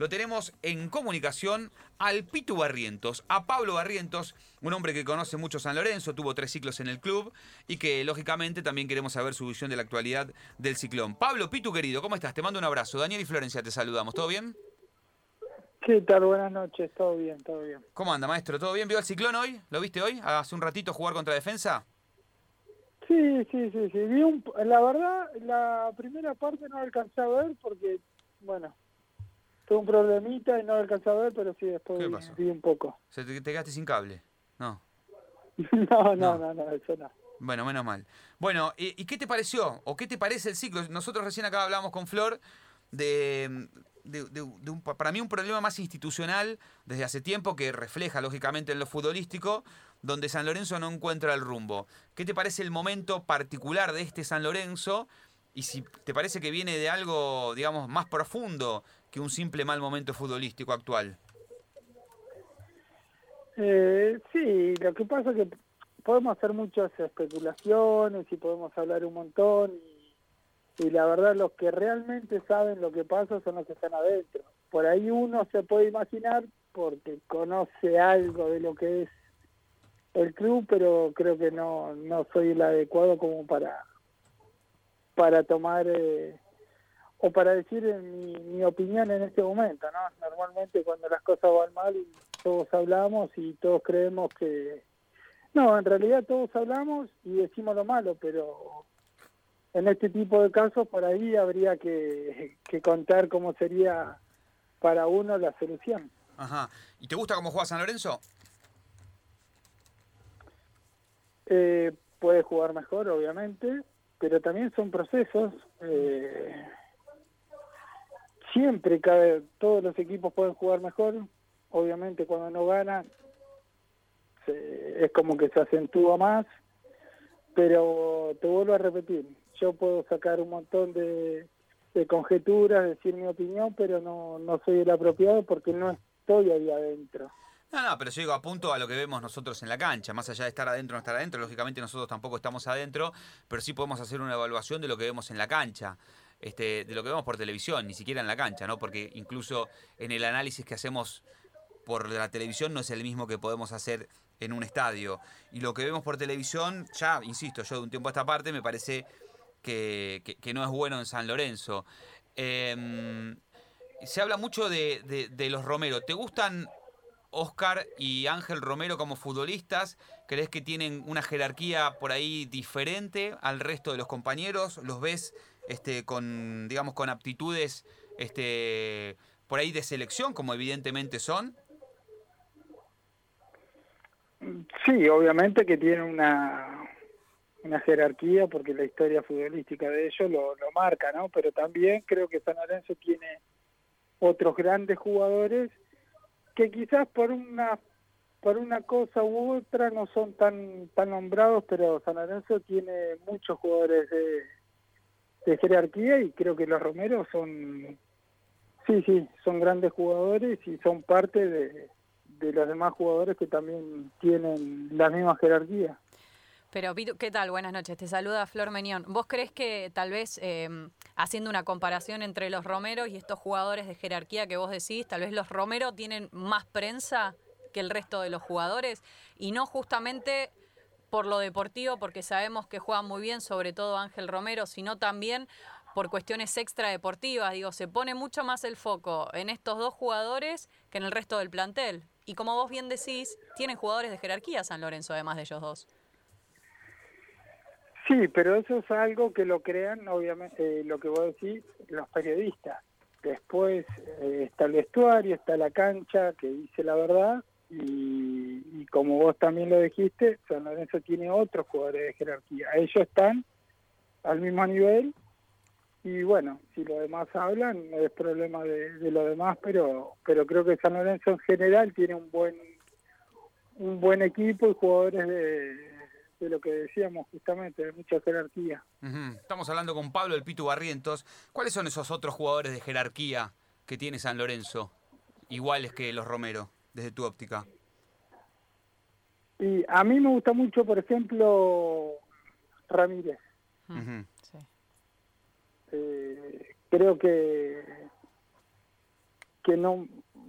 Lo tenemos en comunicación al Pitu Barrientos, a Pablo Barrientos, un hombre que conoce mucho San Lorenzo, tuvo tres ciclos en el club y que lógicamente también queremos saber su visión de la actualidad del ciclón. Pablo, Pitu querido, ¿cómo estás? Te mando un abrazo. Daniel y Florencia, te saludamos. ¿Todo bien? ¿Qué tal? Buenas noches, todo bien, todo bien. ¿Cómo anda, maestro? ¿Todo bien? ¿Vio el ciclón hoy? ¿Lo viste hoy? ¿Hace un ratito jugar contra defensa? Sí, sí, sí, sí. Vi un, la verdad, la primera parte no alcancé a ver porque, bueno, tuve un problemita y no alcancé a ver, pero sí, después ¿Qué pasó? vi un poco. ¿Se te, te quedaste sin cable? No. no, no, No. no, no, eso no. Bueno, menos mal. Bueno, ¿y, y qué te pareció? ¿O qué te parece el ciclo? Nosotros recién acá hablamos con Flor de, de- de- de un, para mí un problema más institucional desde hace tiempo que refleja lógicamente en lo futbolístico, donde San Lorenzo no encuentra el rumbo. ¿Qué te parece el momento particular de este San Lorenzo? Y si te parece que viene de algo, digamos, más profundo que un simple mal momento futbolístico actual. Eh, sí, lo que pasa es que podemos hacer muchas especulaciones y podemos hablar un montón y, y la verdad los que realmente saben lo que pasa son los que están adentro. Por ahí uno se puede imaginar porque conoce algo de lo que es el club, pero creo que no, no soy el adecuado como para para tomar eh, o para decir eh, mi, mi opinión en este momento, ¿no? Normalmente cuando las cosas van mal todos hablamos y todos creemos que no, en realidad todos hablamos y decimos lo malo, pero en este tipo de casos por ahí habría que, que contar cómo sería para uno la solución. Ajá. ¿Y te gusta cómo juega San Lorenzo? Eh, puede jugar mejor, obviamente, pero también son procesos. eh, siempre cabe, todos los equipos pueden jugar mejor. Obviamente, cuando no ganan, se- es como que se acentúa más. Pero te vuelvo a repetir, yo puedo sacar un montón de, de conjeturas, decir mi opinión, pero no, no soy el apropiado porque no estoy ahí adentro. No, no, pero yo digo, apunto a lo que vemos nosotros en la cancha, más allá de estar adentro o no estar adentro, lógicamente nosotros tampoco estamos adentro, pero sí podemos hacer una evaluación de lo que vemos en la cancha, este, de lo que vemos por televisión, ni siquiera en la cancha, ¿no? Porque incluso en el análisis que hacemos por la televisión no es el mismo que podemos hacer en un estadio. Y lo que vemos por televisión, ya, insisto, yo de un tiempo a esta parte me parece que, que- no es bueno en San Lorenzo. Em, se habla mucho de, de- de los Romero. ¿Te gustan Oscar y Ángel Romero como futbolistas? ¿Crees que tienen una jerarquía por ahí diferente al resto de los compañeros? ¿Los ves este, con, digamos, con aptitudes este, por ahí de selección, como evidentemente son? Sí, obviamente que tiene una, una jerarquía porque la historia futbolística de ellos lo, marca, ¿no? Pero también creo que San Lorenzo tiene otros grandes jugadores que quizás por una por una cosa u otra no son tan tan nombrados, pero San Lorenzo tiene muchos jugadores de, de jerarquía y creo que los Romeros son sí, sí, son grandes jugadores y son parte de, de los demás jugadores que también tienen la misma jerarquía. Pero, ¿qué tal? Buenas noches. Te saluda Flor Menión. ¿Vos crees que tal vez eh, haciendo una comparación entre los Romeros y estos jugadores de jerarquía que vos decís, tal vez los Romero tienen más prensa que el resto de los jugadores y no justamente por lo deportivo, porque sabemos que juegan muy bien, sobre todo Ángel Romero, sino también por cuestiones extradeportivas. Digo, se pone mucho más el foco en estos dos jugadores que en el resto del plantel. Y como vos bien decís, tienen jugadores de jerarquía San Lorenzo, además de ellos dos. Sí, pero eso es algo que lo crean, obviamente, eh, lo que vos decís, los periodistas. Después eh, está el vestuario, está la cancha, que dice la verdad, y, y como vos también lo dijiste, San Lorenzo tiene otros jugadores de jerarquía. Ellos están al mismo nivel, y bueno, si los demás hablan, no es problema de, de los demás, pero, pero creo que San Lorenzo en general tiene un buen, un buen equipo y jugadores de de lo que decíamos justamente, de mucha jerarquía. Estamos hablando con Pablo el Pitu Barrientos. ¿Cuáles son esos otros jugadores de jerarquía que tiene San Lorenzo? Iguales que los Romero, desde tu óptica. Y a mí me gusta mucho, por ejemplo, Ramírez. Sí. Eh, creo que que no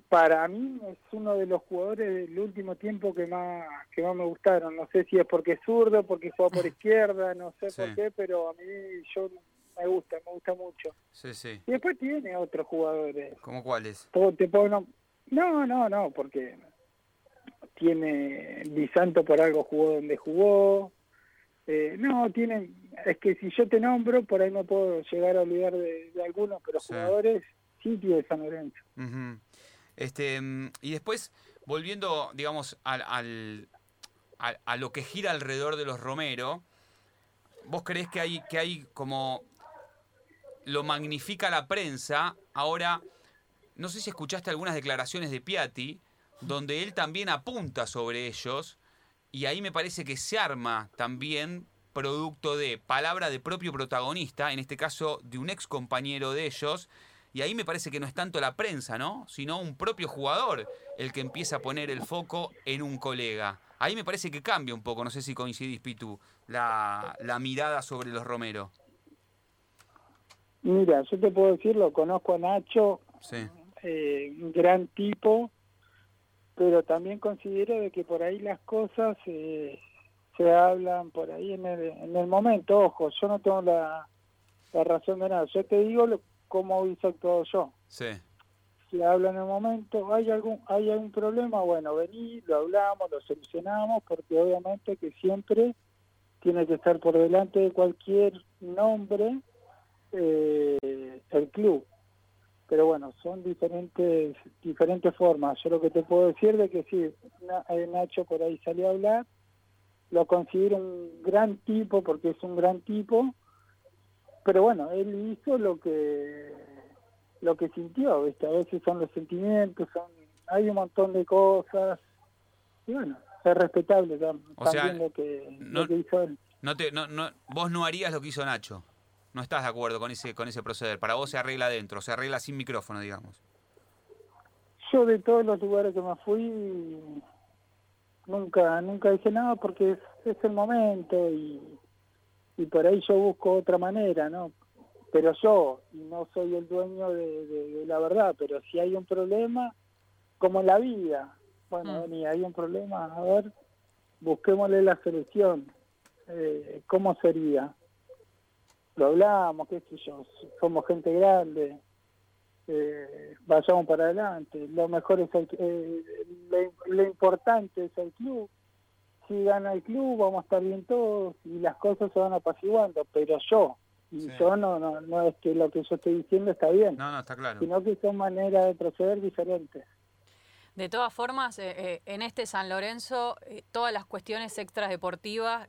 para mí es uno de los jugadores del último tiempo que más que más me gustaron. No sé si es porque es zurdo, porque juega por izquierda, no sé por qué, pero a mí yo me gusta, me gusta mucho. Sí, sí. Y después tiene otros jugadores. ¿Cómo cuáles? Te puedo, no, no, no, porque tiene Di Santo por algo jugó donde jugó. Eh, no, tienen, es que si yo te nombro, por ahí no puedo llegar a olvidar de, algunos, pero jugadores sí tiene San Lorenzo. este, mm, y después, volviendo, digamos, al, al, a, lo que gira alrededor de los Romero, ¿vos crees que hay, que hay como lo magnifica la prensa? Ahora, no sé si escuchaste algunas declaraciones de Piatti, donde él también apunta sobre ellos y ahí me parece que se arma también producto de palabra de propio protagonista, en este caso de un ex compañero de ellos, y ahí me parece que no es tanto la prensa, ¿no? Sino un propio jugador el que empieza a poner el foco en un colega. Ahí me parece que cambia un poco, no sé si coincidís, Pitu, la, la mirada sobre los Romero. Mira, yo te puedo decir, lo conozco a Nacho, eh, un gran tipo, pero también considero de que por ahí las cosas eh, se hablan por ahí en el, en el momento. Ojo, yo no tengo la, razón de nada. Yo te digo lo, cómo hice actuado yo. Sí. Se habla en el momento, hay algún hay algún problema, bueno, vení, lo hablamos, lo solucionamos, porque obviamente que siempre tiene que estar por delante de cualquier nombre eh, el club pero bueno, son diferentes diferentes formas. Yo lo que te puedo decir de que sí, eh, Nacho por ahí salió a hablar, lo considero un gran tipo porque es un gran tipo, pero bueno, él hizo lo que lo que sintió, ¿viste? A veces son los sentimientos, son hay un montón de cosas, y bueno, es respetable también lo, que, lo que hizo él. No te, no, no, vos no harías lo que hizo Nacho no estás de acuerdo con ese, con ese proceder. Para vos se arregla adentro, se arregla sin micrófono, digamos. Yo de todos los lugares que me fui, nunca nunca dije nada porque es, el momento y, y por ahí yo busco otra manera, ¿no? Pero yo no soy el dueño de, la verdad, pero si hay un problema, como en la vida, bueno, mm. hay un problema, a ver, busquémosle la solución. Eh, ¿Cómo sería? Lo hablamos, qué sé yo, somos gente grande, eh, vayamos para adelante, lo mejor es el, eh, lo, importante es el club, si gana el club vamos a estar bien todos y las cosas se van apaciguando, pero yo, y yo no, no, no es que lo que yo estoy diciendo está bien, no, no, está claro. sino que son maneras de proceder diferentes. De todas formas, eh, eh, en este San Lorenzo, eh, todas las cuestiones extras deportivas,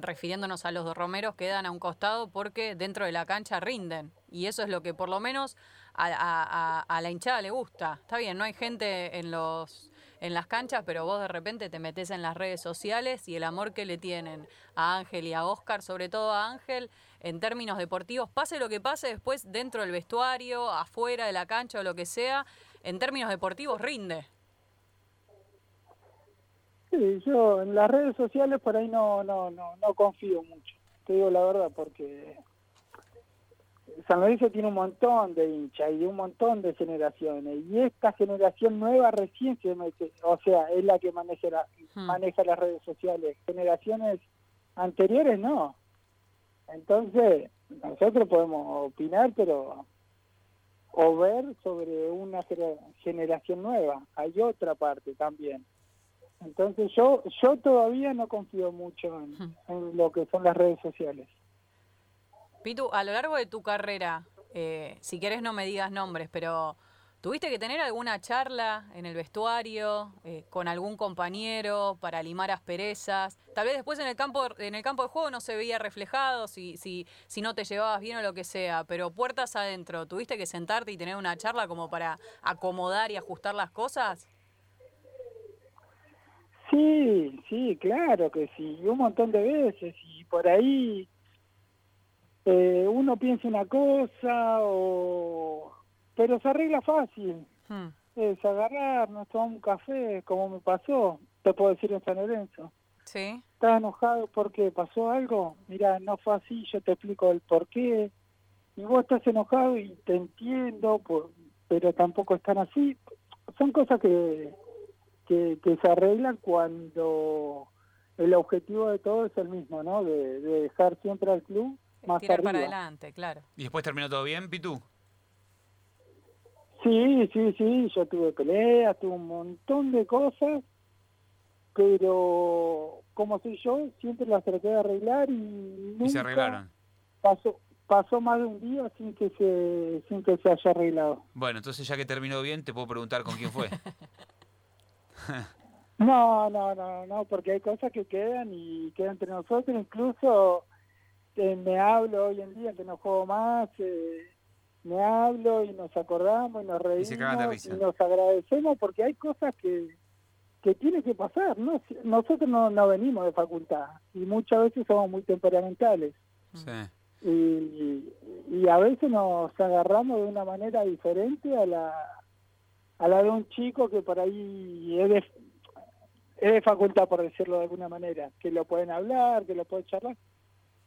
refiriéndonos a los dos Romeros, quedan a un costado porque dentro de la cancha rinden. Y eso es lo que por lo menos a, la hinchada le gusta. Está bien, no hay gente en los en las canchas, pero vos de repente te metes en las redes sociales y el amor que le tienen a Ángel y a Oscar, sobre todo a Ángel, en términos deportivos, pase lo que pase después dentro del vestuario, afuera de la cancha o lo que sea, en términos deportivos rinde. Sí, yo en las redes sociales por ahí no, no, no, no confío mucho, te digo la verdad, porque San Lorenzo tiene un montón de hinchas y un montón de generaciones, y esta generación nueva recién se mete, o sea, es la que maneja, hmm. maneja las redes sociales, generaciones anteriores no. Entonces, nosotros podemos opinar, pero o ver sobre una generación nueva. Hay otra parte también. Entonces yo yo todavía no confío mucho en, lo que son las redes sociales. Pitu, a lo largo de tu carrera, eh, si quieres no me digas nombres, pero ¿Tuviste que tener alguna charla en el vestuario eh, con algún compañero para limar asperezas? Tal vez después en el campo en el campo de juego no se veía reflejado si, si, si no te llevabas bien o lo que sea, pero puertas adentro, ¿tuviste que sentarte y tener una charla como para acomodar y ajustar las cosas? Sí, sí, claro que sí, un montón de veces y por ahí eh, uno piensa una cosa o pero se arregla fácil. Hmm. Es agarrar, nos tomamos un café, como me pasó, te puedo decir en San Lorenzo. Sí. ¿Estás enojado porque pasó algo? Mira, no fue así, yo te explico el por qué. Y vos estás enojado y te entiendo, pero tampoco están así. Son cosas que, que, se arreglan cuando el objetivo de todo es el mismo, ¿no? De, dejar siempre al club más Tirar para adelante, claro. ¿Y después terminó todo bien, Pitu? Sí, sí, sí, yo tuve peleas, tuve un montón de cosas, pero como soy yo, siempre las traté de arreglar y nunca ¿Y se arreglaron? Pasó, pasó más de un día sin que se sin que se haya arreglado. Bueno, entonces ya que terminó bien, te puedo preguntar con quién fue. no, no, no, no, porque hay cosas que quedan y quedan entre nosotros, incluso eh, me hablo hoy en día que no juego más, eh, me hablo y nos acordamos y nos reímos y, nos agradecemos porque hay cosas que, que tiene que pasar. ¿no? Nosotros no, no venimos de facultad y muchas veces somos muy temperamentales. Y, y, a veces nos agarramos de una manera diferente a la, a la de un chico que por ahí es de, es de facultad, por decirlo de alguna manera, que lo pueden hablar, que lo pueden charlar.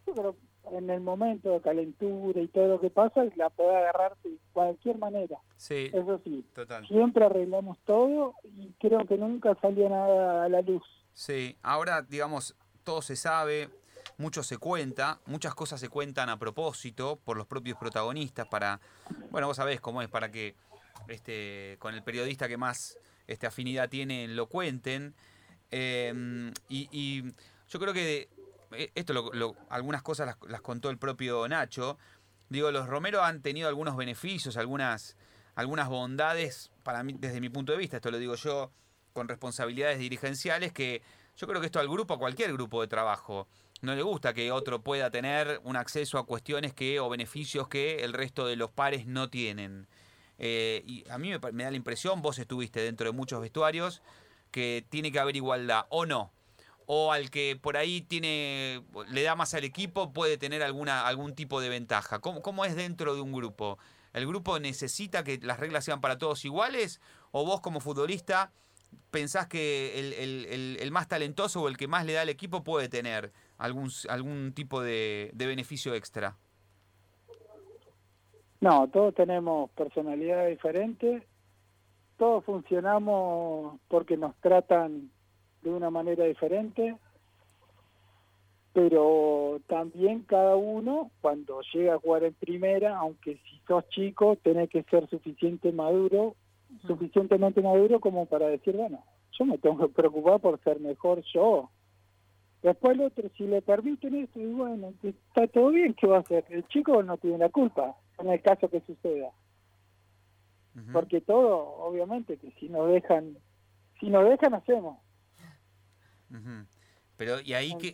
Pero en el momento de calentura y todo lo que pasa, la puede agarrar de cualquier manera. Sí, Eso sí, siempre arreglamos todo y creo que nunca salió nada a la luz. Sí, ahora, digamos, todo se sabe, mucho se cuenta, muchas cosas se cuentan a propósito por los propios protagonistas para, bueno, vos sabés cómo es, para que este, con el periodista que más este, afinidad tiene lo cuenten. Em, y, y, yo creo que eh, esto lo, algunas cosas las, contó el propio Nacho. Digo, los Romero han tenido algunos beneficios, algunas, algunas bondades, para mí, desde mi punto de vista, esto lo digo yo, con responsabilidades dirigenciales, que yo creo que esto al grupo, a cualquier grupo de trabajo, no le gusta que otro pueda tener un acceso a cuestiones que o beneficios que el resto de los pares no tienen. Eh, y a mí me da la impresión, vos estuviste dentro de muchos vestuarios, que tiene que haber igualdad, o no o al que por ahí tiene le da más al equipo puede tener alguna algún tipo de ventaja. ¿Cómo, ¿Cómo, es dentro de un grupo? ¿El grupo necesita que las reglas sean para todos iguales? ¿O vos como futbolista pensás que el, el, el, más talentoso o el que más le da al equipo puede tener algún, algún tipo de, de beneficio extra? No, todos tenemos personalidades diferentes, todos funcionamos porque nos tratan de una manera diferente, pero también cada uno, cuando llega a jugar en primera, aunque si sos chico, tenés que ser suficiente maduro, suficientemente maduro como para decir, bueno, yo me tengo que preocupar por ser mejor yo. Después el otro, si le permiten eso, y bueno, está todo bien, ¿qué va a hacer? El chico no tiene la culpa, en el caso que suceda. Porque todo, obviamente, que si nos dejan, si nos dejan, hacemos. Pero y ahí que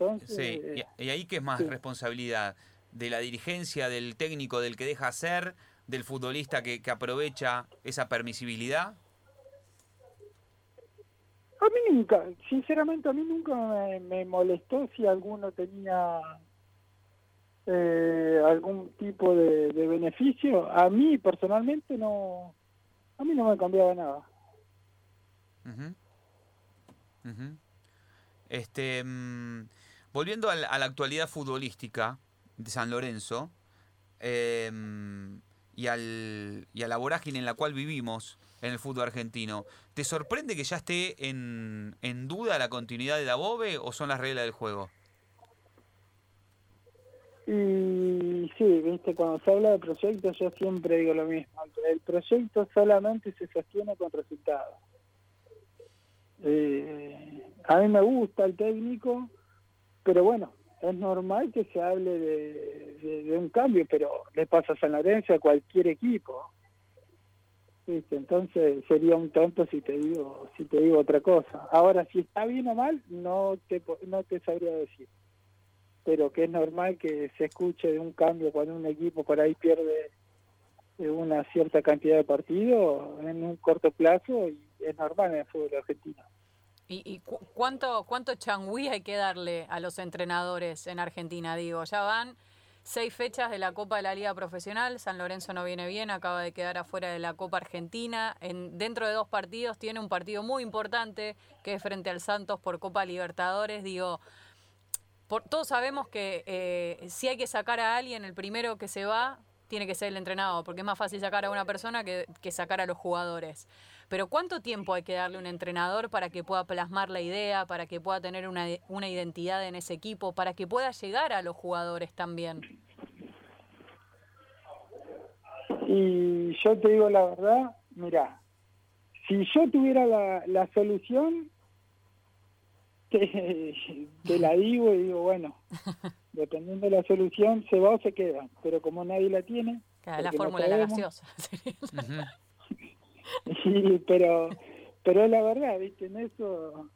y, ahí que es más responsabilidad de la dirigencia, del técnico, del que deja hacer, del futbolista que, aprovecha esa permisibilidad. A mí nunca, sinceramente a mí nunca me, molestó si alguno tenía eh, algún tipo de, beneficio. A mí personalmente no, a mí no me cambiaba nada. Este, mm, volviendo a la, actualidad futbolística de San Lorenzo em, y, al, y a la vorágine en la cual vivimos en el fútbol argentino, ¿te sorprende que ya esté en, en duda la continuidad de Dabove o son las reglas del juego? Y sí, viste, cuando se habla de proyectos yo siempre digo lo mismo, el proyecto solamente se sostiene con resultados. Eh, a mí me gusta el técnico, pero bueno, es normal que se hable de, un cambio, pero le pasa a San Lorenzo a cualquier equipo. Entonces sería un tonto si te digo si te digo otra cosa. Ahora, si está bien o mal, no te, no te sabría decir. Pero que es normal que se escuche de un cambio cuando un equipo por ahí pierde una cierta cantidad de partidos en un corto plazo y es normal en el fútbol argentino. ¿Y, cuánto, cuánto changüí hay que darle a los entrenadores en Argentina? Digo, ya van seis fechas de la Copa de la Liga Profesional, San Lorenzo no viene bien, acaba de quedar afuera de la Copa Argentina, en, dentro de dos partidos tiene un partido muy importante que es frente al Santos por Copa Libertadores, digo, por, todos sabemos que eh, si hay que sacar a alguien, el primero que se va tiene que ser el entrenador, porque es más fácil sacar a una persona que, que sacar a los jugadores. Pero ¿cuánto tiempo hay que darle a un entrenador para que pueda plasmar la idea, para que pueda tener una, una identidad en ese equipo, para que pueda llegar a los jugadores también? Y yo te digo la verdad, mira, si yo tuviera la, la solución, te, te la digo y digo, bueno, dependiendo de la solución, se va o se queda. Pero como nadie la tiene... Claro, la no fórmula de la gaseosa. Sí, pero, pero es la verdad, ¿viste? En eso,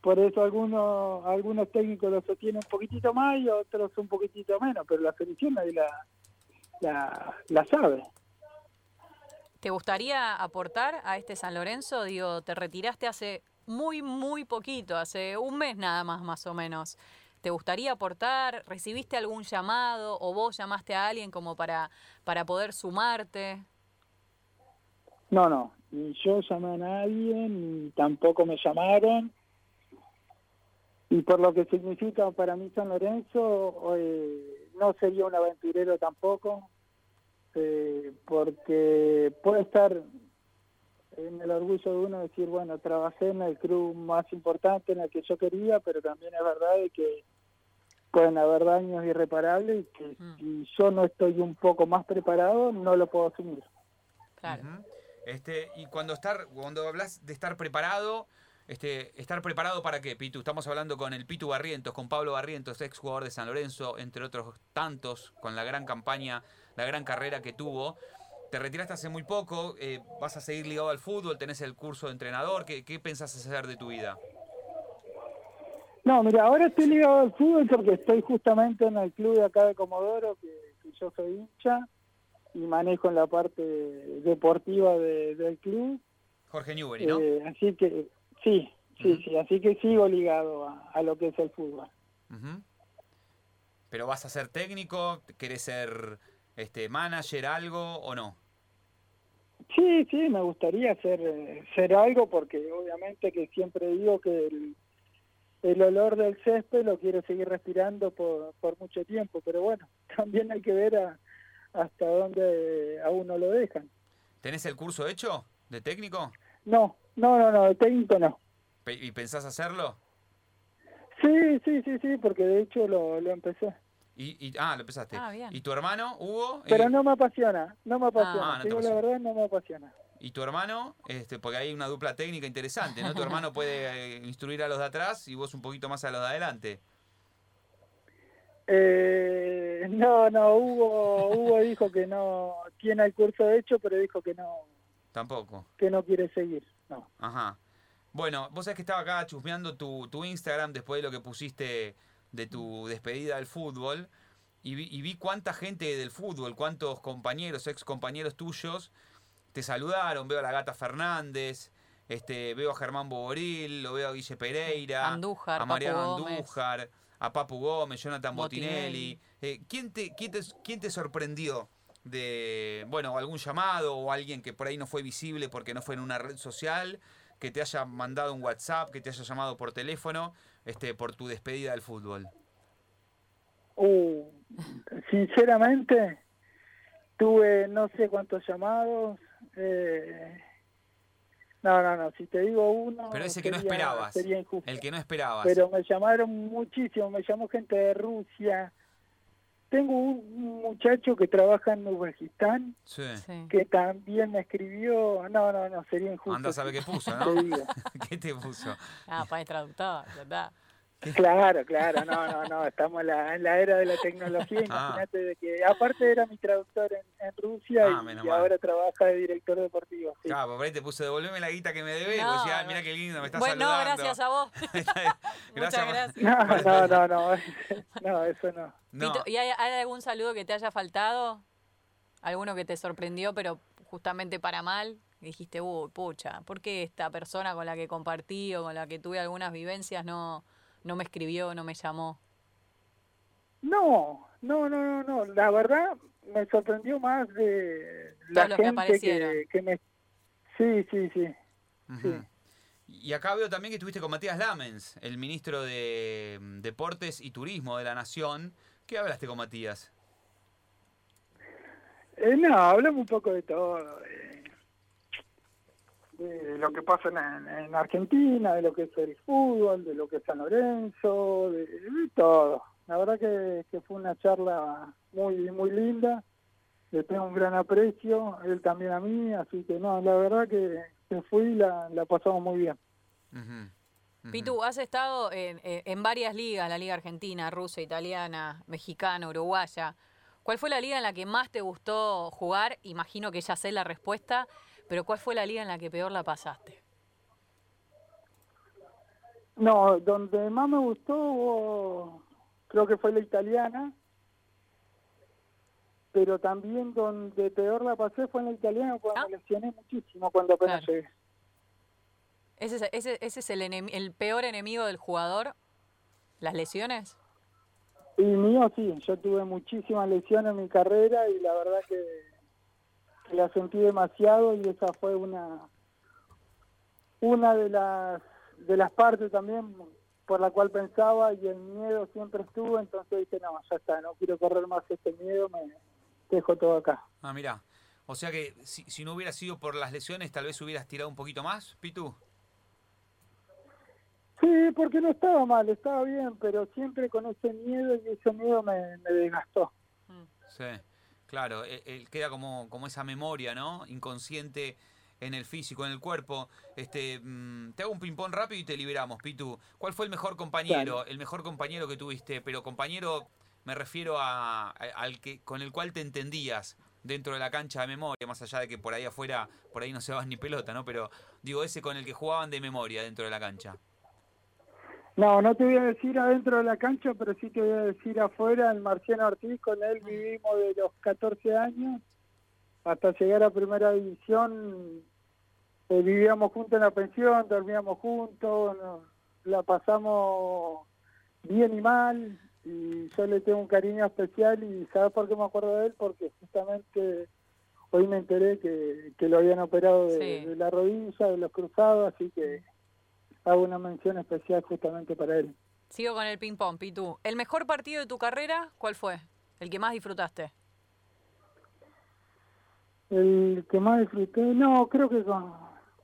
por eso algunos algunos técnicos lo sostienen un poquitito más y otros un poquitito menos, pero la solución nadie la, la, la sabe. ¿Te gustaría aportar a este San Lorenzo? Digo, te retiraste hace muy, muy poquito, hace un mes nada más, más o menos. ¿Te gustaría aportar? ¿Recibiste algún llamado o vos llamaste a alguien como para, para poder sumarte? No, no, ni yo llamé a nadie, ni tampoco me llamaron. Y por lo que significa para mí San Lorenzo, eh, no sería un aventurero tampoco, eh, porque puede estar en el orgullo de uno decir, bueno, trabajé en el club más importante en el que yo quería, pero también es verdad de que pueden haber daños irreparables y que Mm. si yo no estoy un poco más preparado, no lo puedo asumir. Claro. Este, y cuando estar, cuando hablas de estar preparado, este, estar preparado para qué, Pitu? Estamos hablando con el Pitu Barrientos, con Pablo Barrientos, ex jugador de San Lorenzo, entre otros tantos, con la gran campaña, la gran carrera que tuvo. Te retiraste hace muy poco, eh, vas a seguir ligado al fútbol, tenés el curso de entrenador, ¿qué, qué pensás hacer de tu vida? No, mira, ahora estoy ligado al fútbol porque estoy justamente en el club de acá de Comodoro, que, que yo soy hincha y manejo en la parte deportiva de- del club. Jorge Newbery, ¿no? Eh, así que sí, sí, sí, así que sigo ligado a, a lo que es el fútbol. Pero vas a ser técnico, querés ser este manager, algo o no? Sí, sí, me gustaría hacer, eh, hacer algo porque obviamente que siempre digo que el, el olor del césped lo quiero seguir respirando por, por mucho tiempo, pero bueno, también hay que ver a- hasta dónde a uno lo dejan. ¿Tenés el curso hecho de técnico? No, no, no, no, de técnico no. ¿Y pensás hacerlo? Sí, sí, sí, sí, porque de hecho lo, lo empecé. Y, y- ah, lo empezaste. Ah, bien. ¿Y tu hermano, Hugo? Pero Eh, no me apasiona, no me apasiona. Ah, no digo la verdad, no me apasiona. ¿Y tu hermano? Este, porque hay una dupla técnica interesante, ¿no? Tu hermano puede eh, instruir a los de atrás y vos un poquito más a los de adelante. Eh, no, no, Hugo, Hugo dijo que no, tiene el curso hecho, pero dijo que no, Tampoco. que no quiere seguir. No. Ajá. Bueno, vos sabés que estaba acá chusmeando tu, tu Instagram después de lo que pusiste de tu despedida del fútbol y vi, y vi cuánta gente del fútbol, cuántos compañeros, ex compañeros tuyos te saludaron. Veo a la gata Fernández, este, veo a Germán Boboril, lo veo a Guille Pereira, Andújar, a Mariano Papu Gómez. Andújar, a Papu Gómez, Jonathan Botinelli. Botinelli. Eh, ¿quién, te, quién, te, quién te sorprendió? de, bueno, algún llamado o alguien que por ahí no fue visible porque no fue en una red social, que te haya mandado un WhatsApp, que te haya llamado por teléfono, este, por tu despedida del fútbol. Uh, sinceramente, tuve no sé cuántos llamados. Eh, no, no, no, si te digo uno. Pero ese que no sería- esperabas, Sería injusto. el que no esperabas. Pero me llamaron muchísimo, me llamó gente de Rusia. Tengo un muchacho que trabaja en Uzbekistán Sí. Que también me escribió. No, no, no, sería injusto. Anda a saber qué puso, ¿no? ¿Qué te puso? Ah, para el traductor, está. Claro, claro, no, no, no, estamos en la, en la era de la tecnología, Ah. imagínate de que, aparte era mi traductor en, en Rusia Ah, y- ahora trabaja de director deportivo. sí. Claro, por ahí te puse, devolveme la guita que me debes. y No, vos decías, ah, no. mirá qué lindo, me estás Bueno, saludando. gracias a vos. Gracias, Muchas gracias. No, no, no, no, no, eso no. No. Pito, ¿Y hay, hay algún saludo que te haya faltado? ¿Alguno que te sorprendió, pero justamente para mal? Y dijiste, uy, pucha, ¿por qué esta persona con la que compartí o con la que tuve algunas vivencias no, no me escribió, no me llamó? No, no, no, no, no, la verdad me sorprendió más de la Todos los que gente aparecieron. que, que me... Sí, sí, sí. Ujú. Y acá veo también que estuviste con Matías Lamens, el ministro de mm, Deportes y Turismo de la Nación. ¿Qué hablaste con Matías? Eh, no, hablamos un poco de todo. De, de lo que pasa en, en, Argentina, de lo que es el fútbol, de lo que es San Lorenzo, de, de todo. La verdad que, que, fue una charla muy muy linda. Le tengo un gran aprecio, él también a mí, así que no, la verdad que, que fui y la, la pasamos muy bien. Uh -huh. Uh -huh. Pitu, has estado en, en, varias ligas, la liga argentina, rusa, italiana, mexicana, uruguaya. ¿Cuál fue la liga en la que más te gustó jugar? Imagino que ya sé la respuesta, pero ¿cuál fue la liga en la que peor la pasaste? No, donde más me gustó creo que fue la italiana, pero también donde peor la pasé fue en la italiana cuando ¿Ah? me lesioné muchísimo cuando apenas claro. llegué. ¿Ese es, ese, ese es el, el peor enemigo del jugador? ¿Las lesiones? Y mío sí, yo tuve muchísimas lesiones en mi carrera y la verdad que la sentí demasiado y esa fue una una de las de las partes también por la cual pensaba y el miedo siempre estuvo, entonces dije, no, ya está, no quiero correr más este miedo, me dejo todo acá. Ah, mira, o sea que si, si no hubiera sido por las lesiones, tal vez hubieras tirado un poquito más, Pitu. Sí, porque no estaba mal, estaba bien, pero siempre con ese miedo y ese miedo me, me desgastó. Sí, claro, él, él queda como, como esa memoria, ¿no? Inconsciente en el físico, en el cuerpo. Este, mmm, te hago un ping-pong rápido y te liberamos, Pitu. ¿Cuál fue el mejor compañero, claro. el mejor compañero que tuviste? Pero compañero, me refiero a, a, al que con el cual te entendías dentro de la cancha de memoria, más allá de que por ahí afuera, por ahí no se vas ni pelota, ¿no? Pero digo, ese con el que jugaban de memoria dentro de la cancha. No, no te voy a decir adentro de la cancha, pero sí te voy a decir afuera, el Marciano Ortiz, con él vivimos de los 14 años hasta llegar a primera división, eh, vivíamos juntos en la pensión, dormíamos juntos, nos, la pasamos bien y mal, y yo le tengo un cariño especial y ¿sabes por qué me acuerdo de él? Porque justamente hoy me enteré que, que lo habían operado de, sí. de la rodilla, de los cruzados, así que hago una mención especial justamente para él. Sigo con el ping-pong, Pitu. ¿El mejor partido de tu carrera cuál fue? ¿El que más disfrutaste? El que más disfruté, no, creo que con,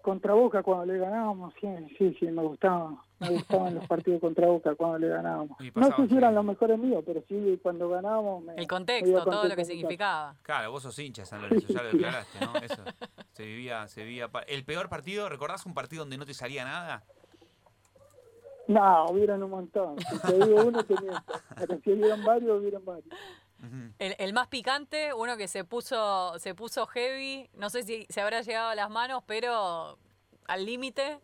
contra Boca cuando le ganábamos, sí, sí, sí, me gustaba. Me gustaban los partidos contra Boca cuando le ganábamos. No sé si eran los mejores míos, pero sí, cuando ganábamos... Me, el contexto, todo lo que significaba. Claro, vos sos hincha, San Lorenzo, ya lo declaraste, ¿no? Eso, se vivía, se vivía... ¿El peor partido, recordás un partido donde no te salía nada? No, hubieron un montón. Si te digo uno, te miento. Pero si hubieron varios, hubieron varios. Uh -huh. el, el, más picante, uno que se puso se puso heavy, no sé si se habrá llegado a las manos, pero al límite.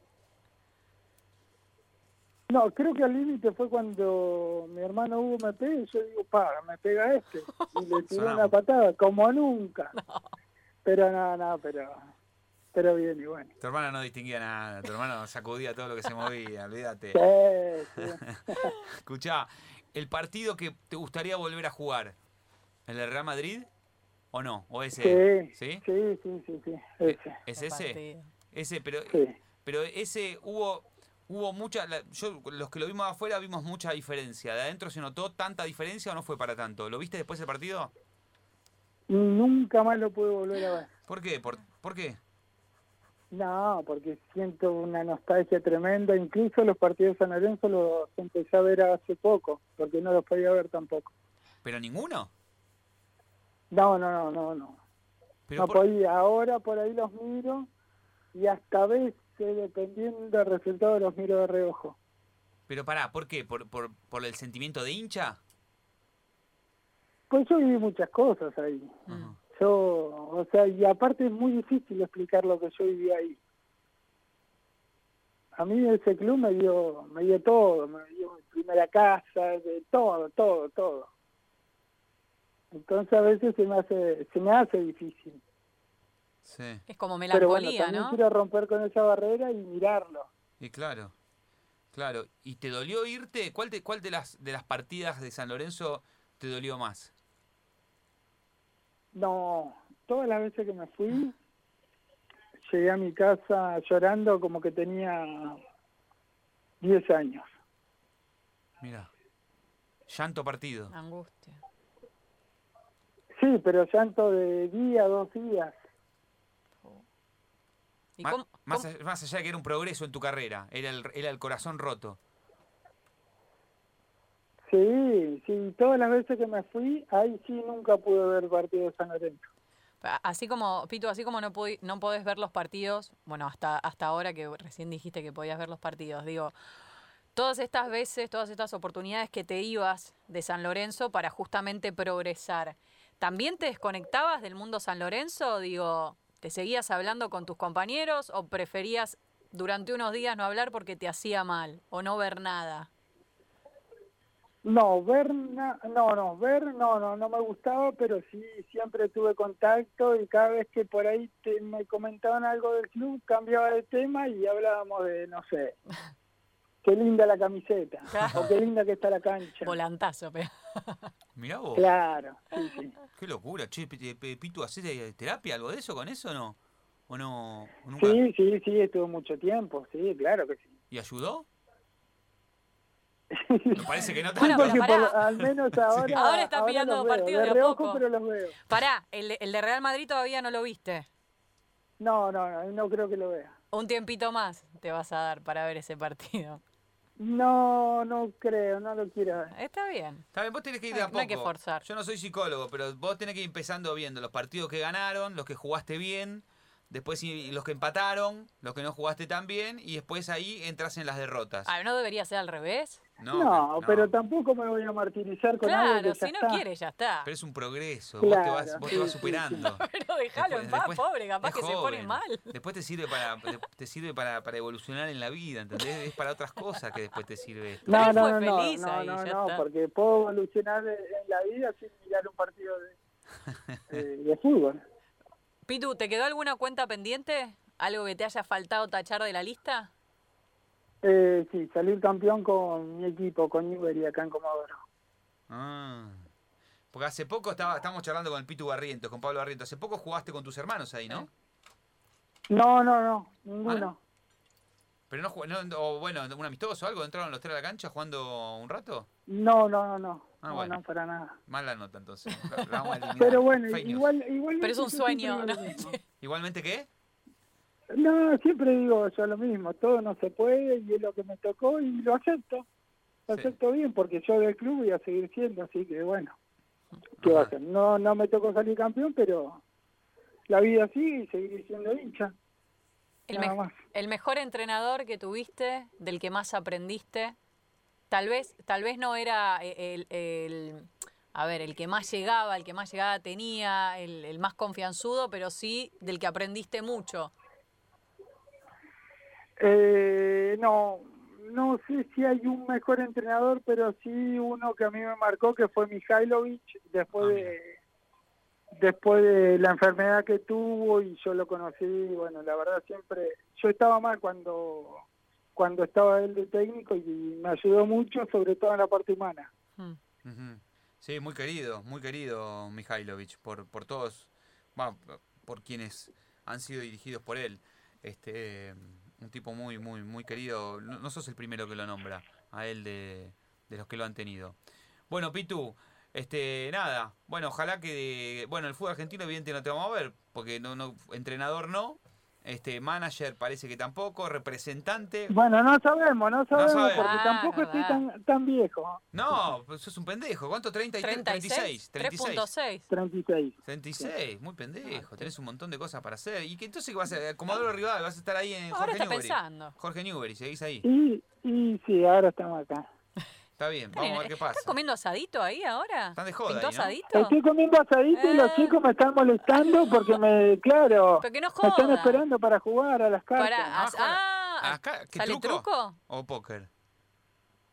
No, creo que al límite fue cuando mi hermano Hugo me pega y yo digo, para, me pega este. Y le tiré una patada, como nunca. No. Pero no, no, pero pero bien y bueno. Tu hermano no distinguía nada, tu hermano sacudía todo lo que se movía, olvídate. Sí, sí. Escuchá, el partido que te gustaría volver a jugar, ¿el del Real Madrid o no? ¿O ese? Sí, sí, sí, sí, sí, sí ese. ¿Es ese? Ese, pero, sí. pero ese hubo hubo mucha, yo los que lo vimos afuera vimos mucha diferencia. ¿De adentro se notó tanta diferencia o no fue para tanto? ¿Lo viste después del partido? Nunca más lo pude volver a ver. ¿Por qué? ¿Por, ¿por qué? No, porque siento una nostalgia tremenda. Incluso los partidos de San Lorenzo los empecé a ver hace poco, porque no los podía ver tampoco. ¿Pero ninguno? No, no, no, no, no. no por... podía. Ahora por ahí los miro y hasta veces, dependiendo del resultado, los miro de reojo. Pero pará, ¿por qué? ¿Por, por, por el sentimiento de hincha? Pues yo viví muchas cosas ahí. Uh -huh. Yo, o sea, y aparte es muy difícil explicar lo que yo viví ahí. A mí ese club me dio, me dio todo, me dio mi primera casa, de todo, todo, todo. Entonces a veces se me hace, se me hace difícil. Sí. Es como melancolía, Pero bueno, ¿no? quiero romper con esa barrera y mirarlo. Y claro, claro. ¿Y te dolió irte? ¿Cuál de, cuál de las de las partidas de San Lorenzo te dolió más? No, todas las veces que me fui, llegué a mi casa llorando como que tenía 10 años. Mira, llanto partido. Angustia. Sí, pero llanto de día, dos días. ¿Y cómo- más, cómo- más allá de que era un progreso en tu carrera, era el, era el corazón roto. Sí, sí, todas las veces que me fui, ahí sí nunca pude ver partido de San Lorenzo. Así como, Pitu, así como no, pudi- no podés ver los partidos, bueno, hasta, hasta ahora que recién dijiste que podías ver los partidos, digo, todas estas veces, todas estas oportunidades que te ibas de San Lorenzo para justamente progresar, ¿también te desconectabas del mundo San Lorenzo? Digo, ¿te seguías hablando con tus compañeros o preferías durante unos días no hablar porque te hacía mal o no ver nada? No, ver, no, no, ver, no, no, no me gustaba, pero sí siempre tuve contacto y cada vez que por ahí te- me comentaban algo del club, cambiaba de tema y hablábamos de, no sé, qué linda la camiseta, o qué linda que está la cancha. Volantazo, pero... Mirá vos, Claro, sí, sí. qué locura. Che, Pi- Pi- Pitu, ¿haces de- terapia, algo de eso con eso o no? ¿O no? Sí, sí, sí, estuve mucho tiempo, sí, claro que sí. ¿Y ayudó? Me parece que no Sí, Bueno, porque por- al menos ahora, Ahora está pillando los veo. partidos de de a poco. pero los veo. Pará, el, de- el de Real Madrid todavía no lo viste. No, no, no, no creo que lo vea. Un tiempito más te vas a dar para ver ese partido. No, no creo, no lo quiero ver. Está bien. Está bien, vos tenés que ir No de a poco. no hay que forzar. Yo no soy psicólogo, pero vos tenés que ir empezando viendo los partidos que ganaron, los que jugaste bien, después y- los que empataron, los que no jugaste tan bien, y después ahí entras en las derrotas. Ah, ¿no debería ser al revés? No, que- pero tampoco me voy a martirizar con algo Claro, que ya si no está. quiere, ya está. Pero es un progreso, vos te Claro, vas, vos te vas sí, superando. Pero déjalo en paz, pobre, capaz es que se pone mal. Después te sirve para te- sirve para, para evolucionar en la vida, ¿entendés? Es para otras cosas que después te sirve esto. No, no, no, no, no, ahí, no, ya no, está. porque puedo evolucionar en la vida sin mirar un partido de, de, de fútbol. Pitu, ¿te quedó alguna cuenta pendiente? ¿Algo que te haya faltado tachar de la lista? Eh, sí, salir campeón con mi equipo, con Newbery acá en Comodoro. Ah. Porque hace poco estaba, estábamos charlando con el Pitu Barrientos, con Pablo Barrientos. Hace poco jugaste con tus hermanos ahí, ¿no? No, no, no, ninguno. Pero no, jugó- no o bueno, un amistoso o algo, entraron los tres a la cancha jugando un rato. No, no, no, no, Ah, no, bueno. no, para nada. Mala nota entonces. La vamos a eliminar. Pero bueno, igual, igual. Pero es un sueño, ¿no? ¿Igualmente qué? No, siempre digo yo lo mismo, todo no se puede y es lo que me tocó y lo acepto. Lo Sí. acepto bien porque yo del club voy a seguir siendo, así que bueno, ¿qué va a Ajá. hacer? No, no me tocó salir campeón, pero la vida sigue y seguir siendo hincha. El, Nada me- más. el mejor entrenador que tuviste, del que más aprendiste, tal vez, tal vez no era e, el, el- a ver, el que más llegaba, el que más llegada tenía, el, el más confianzudo, pero sí del que aprendiste mucho. Eh, no, no sé si hay un mejor entrenador, pero sí uno que a mí me marcó, que fue Mihailovic, después Ah, de después de la enfermedad que tuvo y yo lo conocí, bueno, la verdad siempre, yo estaba mal cuando cuando estaba él de técnico y me ayudó mucho, sobre todo en la parte humana. Mm. Ujú. Sí, muy querido, muy querido Mihailovic por, por todos, bueno, por quienes han sido dirigidos por él. Este, un tipo muy, muy, muy querido. No, sos el primero que lo nombra, a él de, de los que lo han tenido. Bueno, Pitu, este, nada, bueno, ojalá que, bueno, el fútbol argentino evidentemente no te vamos a ver, porque no, no, entrenador no, este, manager parece que tampoco, representante, Bueno, no sabemos, no sabemos, sabemos. porque Ah, tampoco estoy verdad. tan, tan viejo, no, pues sos un pendejo, ¿cuánto? 30 y 36, 36, 36. 3.6. 36. 36, muy pendejo, tenés un montón de cosas para hacer. ¿Y que entonces qué vas a hacer? Comodoro Rivadavia, vas a estar ahí en Ahora Jorge está Newbery. pensando. Jorge Newbery, seguís ahí. Y, y sí, ahora estamos acá. Está bien, vamos a ver qué pasa. ¿Estás comiendo asadito ahí ahora? Están de joda ¿Pintó ahí, ¿no? asadito? Estoy comiendo asadito y los Ah. chicos me están molestando porque me, claro, Pero que no me están esperando para jugar a las cartas. Pará, Ah, as- ah, Acá, ¿qué, ¿sale truco? truco? ¿O póker?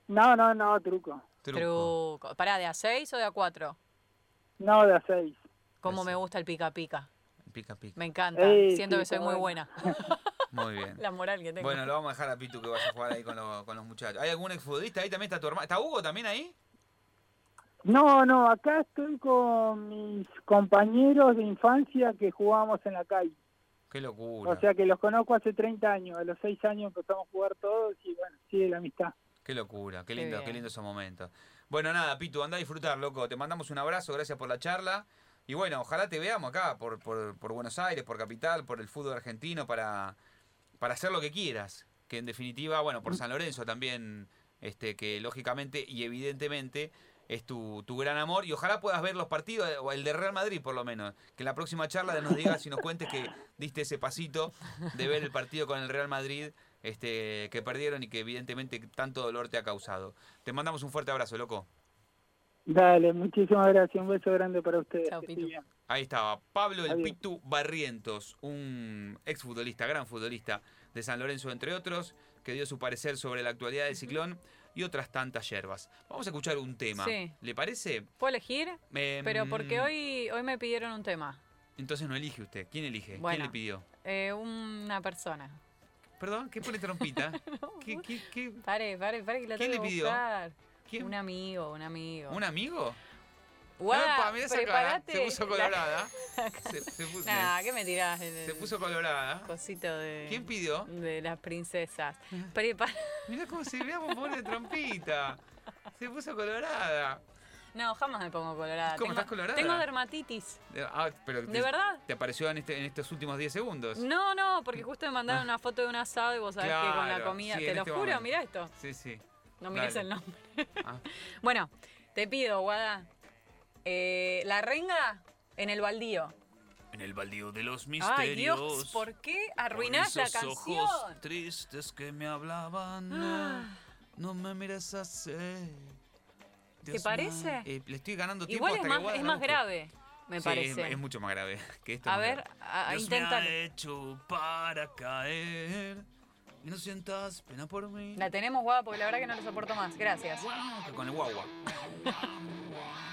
No, no, no, truco. Truco. Truco. Pará, ¿de a 6 o de a 4? No, de a seis. Como Así. me gusta el pica pica. Pica, pica. Me encanta. Ey, Siento sí, que soy está muy bueno. Muy bien. La moral que tengo. Bueno, lo vamos a dejar a Pitu que vaya a jugar ahí con, los- con los muchachos. ¿Hay algún exfutbolista ahí? ¿También está tu hermano? ¿Está Hugo también ahí? No, no, acá estoy con mis compañeros de infancia que jugábamos en la calle. Qué locura. O sea que los conozco hace 30 años. A los 6 años empezamos a jugar todos y bueno, sigue la amistad. Qué locura, qué Qué lindo, qué, bien. lindo esos momentos. Bueno, nada, Pitu, anda a disfrutar, loco. Te mandamos un abrazo, gracias por la charla. Y bueno, ojalá te veamos acá por, por, por Buenos Aires, por Capital, por el fútbol argentino, para, para hacer lo que quieras. Que en definitiva, bueno, por San Lorenzo también, este, que lógicamente y evidentemente es tu, tu gran amor. Y ojalá puedas ver los partidos, eh, o el de Real Madrid por lo menos. Que en la próxima charla nos digas y nos cuentes que diste ese pasito de ver el partido con el Real Madrid este, que perdieron y que evidentemente tanto dolor te ha causado. Te mandamos un fuerte abrazo, loco. Dale, muchísimas gracias. Un beso grande para ustedes. Chao, Pitu. Ahí estaba, Pablo el Adiós. Pitu Barrientos, un exfutbolista, gran futbolista de San Lorenzo, entre otros, que dio su parecer sobre la actualidad del ciclón y otras tantas yerbas. Vamos a escuchar un tema. Sí. ¿Le parece? ¿Puedo elegir? Em, Pero porque hoy, hoy me pidieron un tema. Entonces no elige usted. ¿Quién elige? Bueno. ¿Quién le pidió? Eh, una persona. Perdón, ¿qué pone trompita? ¿Qué, qué, qué? Pare, pare, pare que la ¿Quién tengo le pidió? buscar. ¿Quién? Un amigo, un amigo. ¿Un amigo? Guau, Epa, mirá esa cara. Se puso la- colorada. Se, se puso, Nah, ¿qué me tirás? Se puso colorada. cosito de... ¿Quién pidió? De las princesas. Prepara... Mirá cómo se ve a pone trompita. Se puso colorada. No, jamás me pongo colorada. ¿Cómo Tengo- estás colorada? Tengo dermatitis. Ah, pero ¿De te- verdad? ¿Te apareció en, este, en estos últimos 10 segundos? No, no, porque justo me mandaron una foto de un asado y vos sabés que con la Ah. Claro, comida... sí, Te lo este juro, momento. mirá esto. Sí, sí. No mires Dale. el nombre. Ah. Bueno, te pido, Guada. eh, la renga en el baldío. En el baldío de los Ay, Dios, ¿por qué arruinás la canción? tristes que me hablaban. Ah. No me mires así. ¿Te parece? Eh, le estoy ganando tiempo Igual es más, que Guada es más grave, me Sí, parece. Es, es mucho más grave que esto. A ver, a, a Dios intentar. me hecho para caer. Y no sientas pena por mí. La tenemos, Guada, porque la verdad que no lo soporto más. Gracias. Con el guagua.